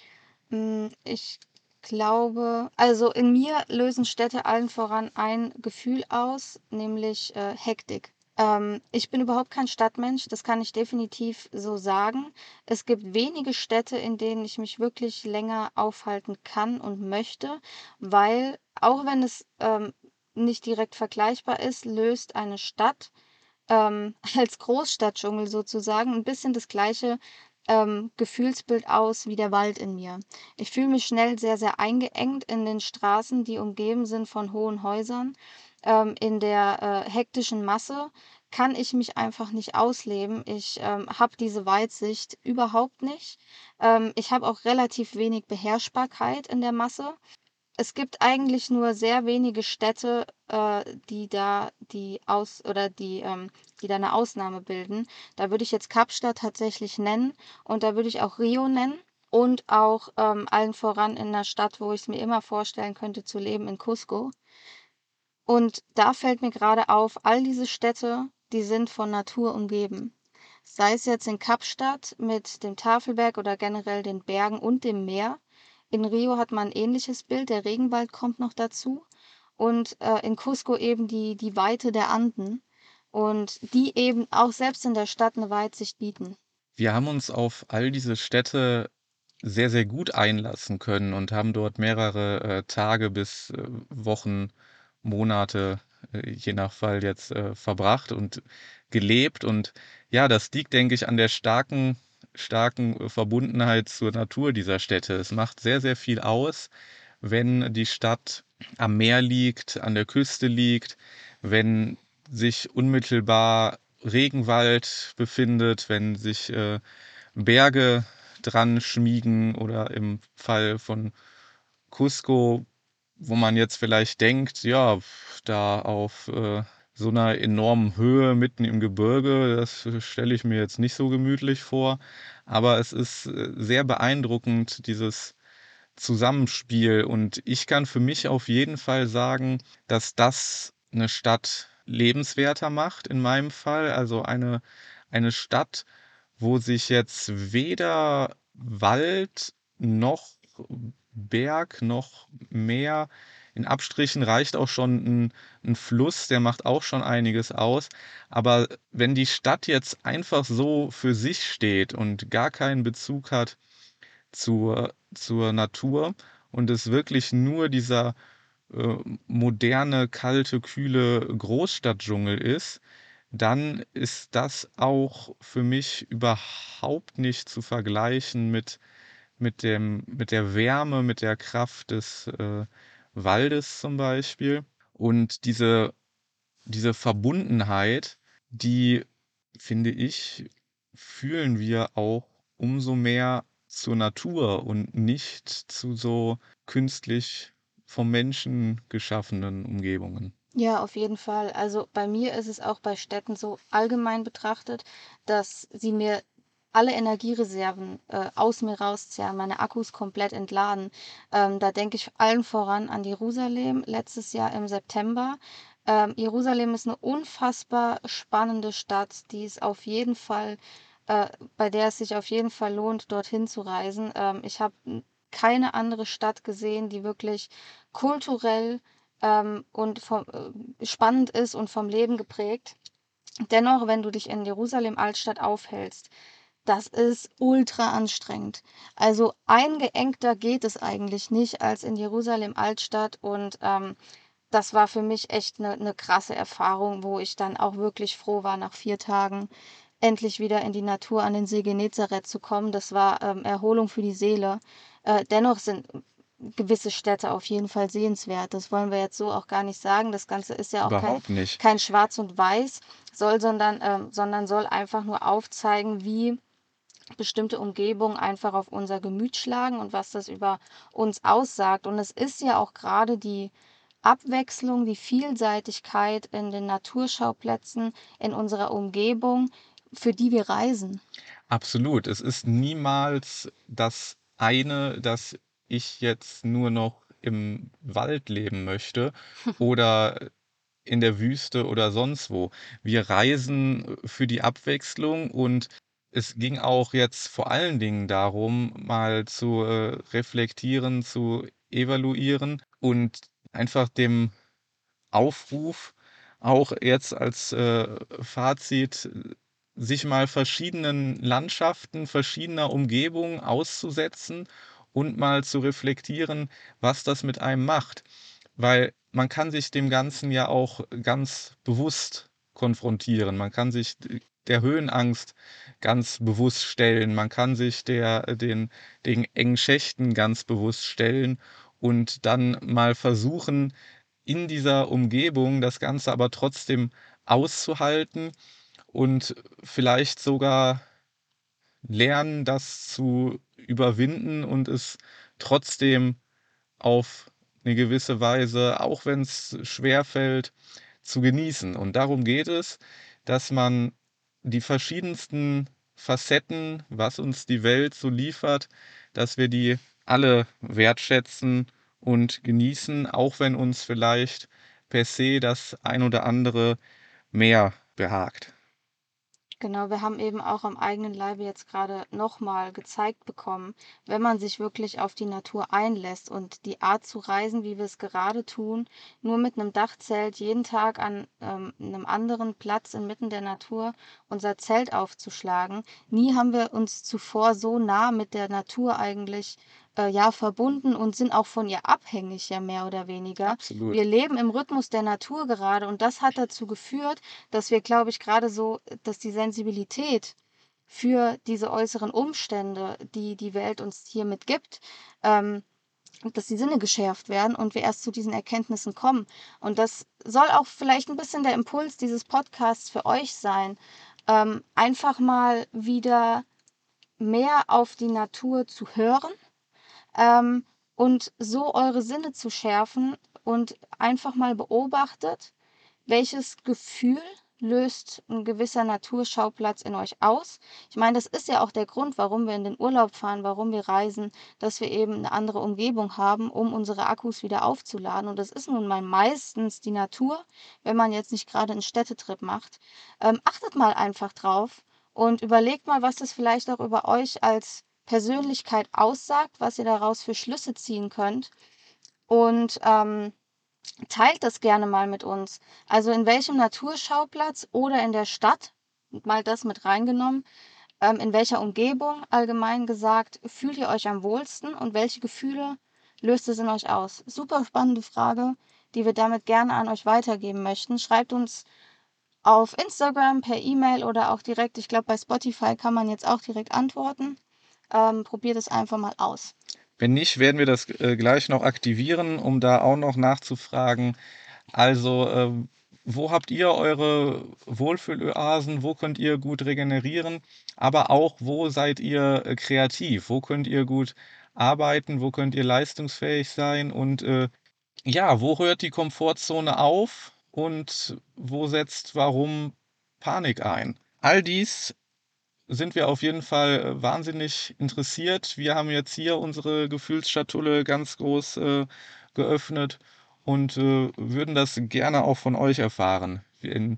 Hm, ich glaube, also in mir lösen Städte allen voran ein Gefühl aus, nämlich äh, Hektik. Ähm, ich bin überhaupt kein Stadtmensch, das kann ich definitiv so sagen. Es gibt wenige Städte, in denen ich mich wirklich länger aufhalten kann und möchte, weil auch wenn es ähm, nicht direkt vergleichbar ist, löst eine Stadt ähm, als Großstadtdschungel sozusagen ein bisschen das gleiche ähm, Gefühlsbild aus wie der Wald in mir. Ich fühle mich schnell sehr, sehr eingeengt in den Straßen, die umgeben sind von hohen Häusern. Ähm, in der äh, hektischen Masse kann ich mich einfach nicht ausleben. Ich ähm, habe diese Weitsicht überhaupt nicht. Ähm, ich habe auch relativ wenig Beherrschbarkeit in der Masse es gibt eigentlich nur sehr wenige Städte, äh, die da die aus oder die, ähm, die da eine Ausnahme bilden. Da würde ich jetzt Kapstadt tatsächlich nennen und da würde ich auch Rio nennen und auch ähm, allen voran in einer Stadt, wo ich es mir immer vorstellen könnte zu leben, in Cusco. Und da fällt mir gerade auf, all diese Städte, die sind von Natur umgeben. Sei es jetzt in Kapstadt mit dem Tafelberg oder generell den Bergen und dem Meer in Rio hat man ein ähnliches Bild, der Regenwald kommt noch dazu und äh, in Cusco eben die, die Weite der Anden und die eben auch selbst in der Stadt eine Weitsicht bieten. Wir haben uns auf all diese Städte sehr, sehr gut einlassen können und haben dort mehrere äh, Tage bis äh, Wochen, Monate, äh, je nach Fall jetzt äh, verbracht und gelebt. Und ja, das liegt, denke ich, an der starken starken äh, Verbundenheit zur Natur dieser Städte. Es macht sehr, sehr viel aus, wenn die Stadt am Meer liegt, an der Küste liegt, wenn sich unmittelbar Regenwald befindet, wenn sich äh, Berge dran schmiegen oder im Fall von Cusco, wo man jetzt vielleicht denkt, ja, da auf äh, so einer enormen Höhe mitten im Gebirge, das stelle ich mir jetzt nicht so gemütlich vor. Aber es ist äh, sehr beeindruckend, dieses Zusammenspiel. Und ich kann für mich auf jeden Fall sagen, dass das eine Stadt lebenswerter macht, in meinem Fall. Also eine, eine Stadt, wo sich jetzt weder Wald noch Berg noch Meer in Abstrichen reicht auch schon ein, ein Fluss, der macht auch schon einiges aus. Aber wenn die Stadt jetzt einfach so für sich steht und gar keinen Bezug hat zur, zur Natur und es wirklich nur dieser äh, moderne, kalte, kühle Großstadtdschungel ist, dann ist das auch für mich überhaupt nicht zu vergleichen mit, mit, dem, mit der Wärme, mit der Kraft des äh, Waldes zum Beispiel. Und diese, diese Verbundenheit, die, finde ich, fühlen wir auch umso mehr zur Natur und nicht zu so künstlich vom Menschen geschaffenen Umgebungen. Ja, auf jeden Fall. Also bei mir ist es auch bei Städten so allgemein betrachtet, dass sie mir alle Energiereserven äh, aus mir rauszehren, meine Akkus komplett entladen. Ähm, da denke ich allen voran an Jerusalem letztes Jahr im September. Ähm, Jerusalem ist eine unfassbar spannende Stadt, die es auf jeden Fall, äh, bei der es sich auf jeden Fall lohnt, dorthin zu reisen. Ähm, ich habe keine andere Stadt gesehen, die wirklich kulturell ähm, und vom, äh, spannend ist und vom Leben geprägt. Dennoch, wenn du dich in Jerusalem Altstadt aufhältst, das ist ultra anstrengend. Also eingeengter geht es eigentlich nicht als in Jerusalem Altstadt und ähm, das war für mich echt eine, eine krasse Erfahrung, wo ich dann auch wirklich froh war, nach vier Tagen endlich wieder in die Natur an den See Genezareth zu kommen. Das war ähm, Erholung für die Seele. Äh, dennoch sind gewisse Städte auf jeden Fall sehenswert. Das wollen wir jetzt so auch gar nicht sagen. Das Ganze ist ja auch kein, kein Schwarz und Weiß, soll, sondern, ähm, sondern soll einfach nur aufzeigen, wie bestimmte Umgebungen einfach auf unser Gemüt schlagen und was das über uns aussagt. Und es ist ja auch gerade die Abwechslung, die Vielseitigkeit in den Naturschauplätzen, in unserer Umgebung, für die wir reisen. Absolut. Es ist niemals das eine, das ich jetzt nur noch im Wald leben möchte oder in der Wüste oder sonst wo. Wir reisen für die Abwechslung und es ging auch jetzt vor allen Dingen darum, mal zu äh, reflektieren, zu evaluieren und einfach dem Aufruf auch jetzt als äh, Fazit sich mal verschiedenen Landschaften, verschiedener Umgebungen auszusetzen und mal zu reflektieren, was das mit einem macht. Weil man kann sich dem Ganzen ja auch ganz bewusst konfrontieren. Man kann sich der Höhenangst ganz bewusst stellen. Man kann sich der, den, den engen Schächten ganz bewusst stellen und dann mal versuchen, in dieser Umgebung das Ganze aber trotzdem auszuhalten und vielleicht sogar lernen, das zu überwinden und es trotzdem auf eine gewisse Weise, auch wenn es schwer fällt, zu genießen. Und darum geht es, dass man die verschiedensten Facetten, was uns die Welt so liefert, dass wir die alle wertschätzen und genießen, auch wenn uns vielleicht per se das ein oder andere mehr behagt. Genau, wir haben eben auch am eigenen Leibe jetzt gerade nochmal gezeigt bekommen, wenn man sich wirklich auf die Natur einlässt und die Art zu reisen, wie wir es gerade tun, nur mit einem Dachzelt jeden Tag an ähm, einem anderen Platz inmitten der Natur unser Zelt aufzuschlagen. Nie haben wir uns zuvor so nah mit der Natur eigentlich äh, ja verbunden und sind auch von ihr abhängig, ja mehr oder weniger. Absolut. Wir leben im Rhythmus der Natur gerade und das hat dazu geführt, dass wir, glaube ich, gerade so, dass die Sensibilität für diese äußeren Umstände, die die Welt uns hiermit gibt, ähm, dass die Sinne geschärft werden und wir erst zu diesen Erkenntnissen kommen. Und das soll auch vielleicht ein bisschen der Impuls dieses Podcasts für euch sein, ähm, einfach mal wieder mehr auf die Natur zu hören ähm, und so eure Sinne zu schärfen und einfach mal beobachtet, welches Gefühl löst ein gewisser Naturschauplatz in euch aus. Ich meine, das ist ja auch der Grund, warum wir in den Urlaub fahren, warum wir reisen, dass wir eben eine andere Umgebung haben, um unsere Akkus wieder aufzuladen. Und das ist nun mal meistens die Natur, wenn man jetzt nicht gerade einen Städtetrip macht. Ähm, achtet mal einfach drauf und überlegt mal, was das vielleicht auch über euch als Persönlichkeit aussagt, was ihr daraus für Schlüsse ziehen könnt. Und ähm, teilt das gerne mal mit uns. Also in welchem Naturschauplatz oder in der Stadt, mal das mit reingenommen, ähm, in welcher Umgebung allgemein gesagt fühlt ihr euch am wohlsten und welche Gefühle löst es in euch aus? Super spannende Frage, die wir damit gerne an euch weitergeben möchten. Schreibt uns auf Instagram, per E-Mail oder auch direkt. Ich glaube, bei Spotify kann man jetzt auch direkt antworten. Ähm, probiert es einfach mal aus. Wenn nicht, werden wir das äh, gleich noch aktivieren, um da auch noch nachzufragen. Also, äh, wo habt ihr eure Wohlfühloasen? Wo könnt ihr gut regenerieren? Aber auch, wo seid ihr äh, kreativ? Wo könnt ihr gut arbeiten? Wo könnt ihr leistungsfähig sein? Und äh, ja, wo hört die Komfortzone auf? Und wo setzt warum Panik ein? All dies sind wir auf jeden Fall äh, wahnsinnig interessiert. Wir haben jetzt hier unsere Gefühlsschatulle ganz groß äh, geöffnet und äh, würden das gerne auch von euch erfahren. Wir,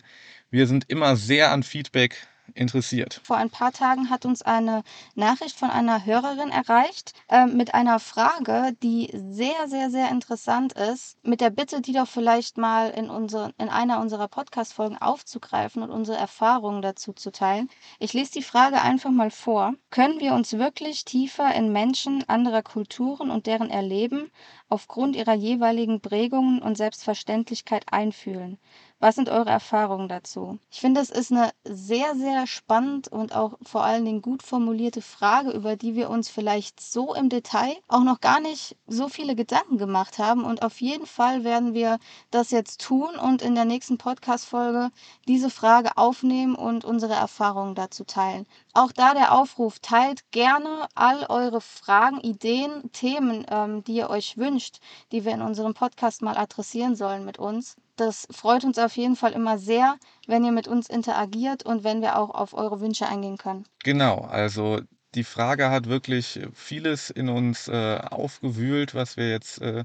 wir sind immer sehr an Feedback interessiert. Vor ein paar Tagen hat uns eine Nachricht von einer Hörerin erreicht äh, mit einer Frage, die sehr, sehr, sehr interessant ist. Mit der Bitte, die doch vielleicht mal in, unsere, in einer unserer Podcast-Folgen aufzugreifen und unsere Erfahrungen dazu zu teilen. Ich lese die Frage einfach mal vor. Können wir uns wirklich tiefer in Menschen anderer Kulturen und deren Erleben aufgrund ihrer jeweiligen Prägungen und Selbstverständlichkeit einfühlen? Was sind eure Erfahrungen dazu? Ich finde, es ist eine sehr, sehr spannend und auch vor allen Dingen gut formulierte Frage, über die wir uns vielleicht so im Detail auch noch gar nicht so viele Gedanken gemacht haben. Und auf jeden Fall werden wir das jetzt tun und in der nächsten Podcast-Folge diese Frage aufnehmen und unsere Erfahrungen dazu teilen. Auch da der Aufruf, teilt gerne all eure Fragen, Ideen, Themen, ähm, die ihr euch wünscht, die wir in unserem Podcast mal adressieren sollen mit uns. Das freut uns auf jeden Fall immer sehr, wenn ihr mit uns interagiert und wenn wir auch auf eure Wünsche eingehen können. Genau, also die Frage hat wirklich vieles in uns äh, aufgewühlt, was wir jetzt äh,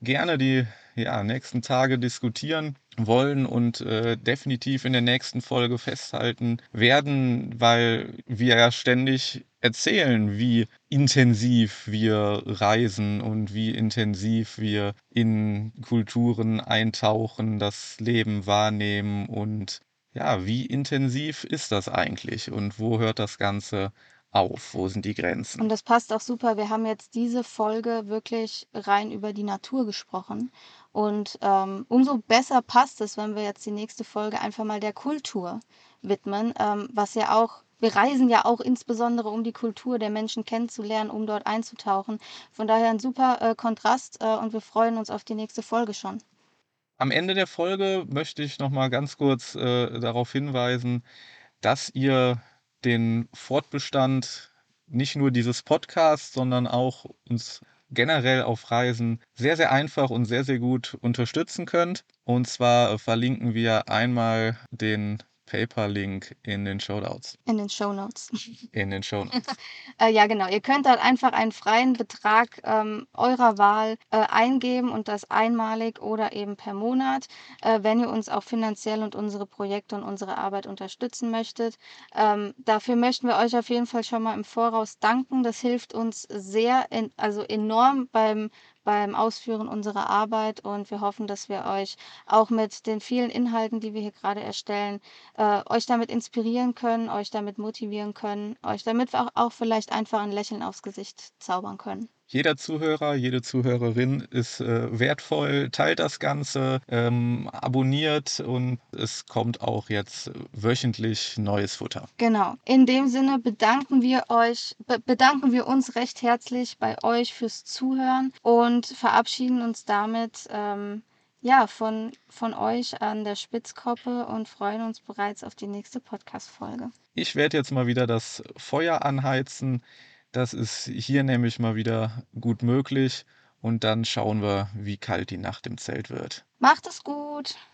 gerne die ja, nächsten Tage diskutieren wollen und äh, definitiv in der nächsten Folge festhalten werden, weil wir ja ständig erzählen, wie intensiv wir reisen und wie intensiv wir in Kulturen eintauchen, das Leben wahrnehmen und ja, wie intensiv ist das eigentlich und wo hört das Ganze auf? Wo sind die Grenzen? Und das passt auch super. Wir haben jetzt diese Folge wirklich rein über die Natur gesprochen. Und ähm, umso besser passt es, wenn wir jetzt die nächste Folge einfach mal der Kultur widmen, ähm, was ja auch wir reisen ja auch insbesondere, um die Kultur der Menschen kennenzulernen, um dort einzutauchen. Von daher ein super äh, Kontrast äh, und wir freuen uns auf die nächste Folge schon. Am Ende der Folge möchte ich noch mal ganz kurz äh, darauf hinweisen, dass ihr den Fortbestand nicht nur dieses Podcasts, sondern auch uns generell auf Reisen sehr, sehr einfach und sehr, sehr gut unterstützen könnt. Und zwar verlinken wir einmal den PayPal-Link in den Show Notes. In den Show Notes. In den Show Notes. äh, ja, genau. Ihr könnt dort einfach einen freien Betrag ähm, eurer Wahl äh, eingeben und das einmalig oder eben per Monat, äh, wenn ihr uns auch finanziell und unsere Projekte und unsere Arbeit unterstützen möchtet. Ähm, dafür möchten wir euch auf jeden Fall schon mal im Voraus danken. Das hilft uns sehr, in, also enorm beim beim Ausführen unserer Arbeit und wir hoffen, dass wir euch auch mit den vielen Inhalten, die wir hier gerade erstellen, äh, euch damit inspirieren können, euch damit motivieren können, euch damit auch, auch vielleicht einfach ein Lächeln aufs Gesicht zaubern können. Jeder Zuhörer, jede Zuhörerin ist äh, wertvoll, teilt das Ganze, ähm, abonniert und es kommt auch jetzt wöchentlich neues Futter. Genau. In dem Sinne bedanken wir euch, be bedanken wir uns recht herzlich bei euch fürs Zuhören und verabschieden uns damit ähm, ja, von, von euch an der Spitzkoppe und freuen uns bereits auf die nächste Podcast-Folge. Ich werde jetzt mal wieder das Feuer anheizen. Das ist hier nämlich mal wieder gut möglich. Und dann schauen wir, wie kalt die Nacht im Zelt wird. Macht es gut.